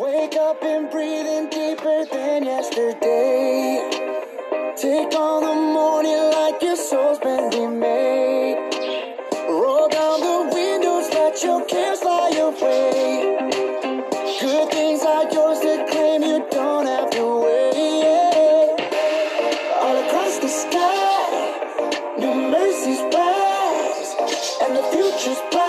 Wake up and breathe in deeper than yesterday. Take on the morning like your soul's been remade. Roll down the windows, let your cares fly away. Good things are yours to claim, you don't have to wait. All across the sky, new mercies rise, and the future's bright.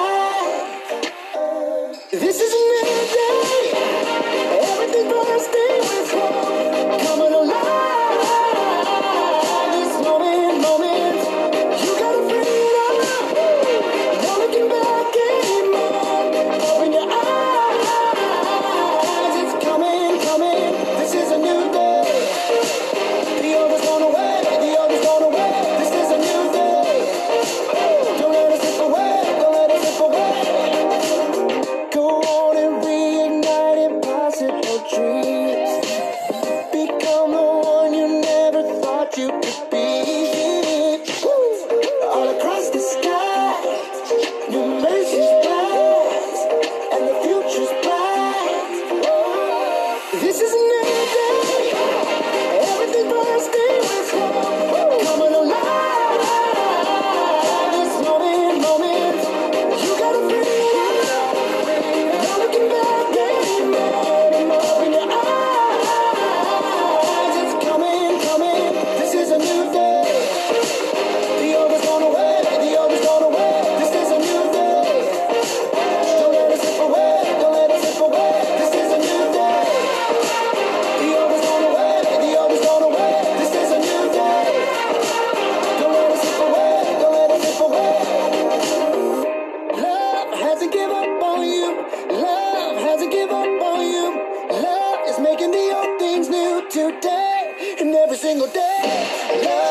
hasn't given up on you. Love hasn't given up on you. Love is making the old things new today and every single day. Love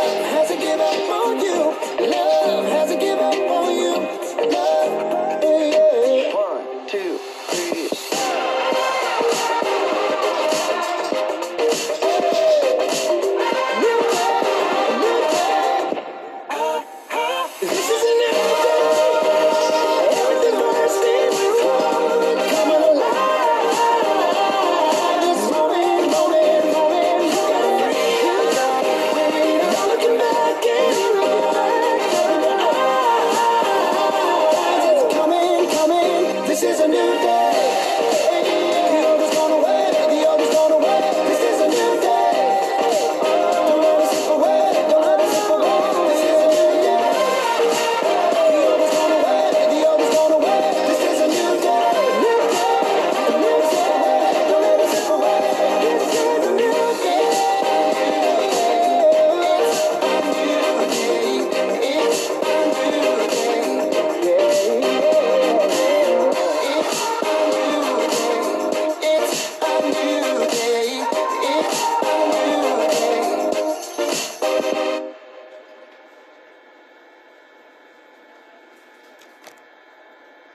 This is a new day.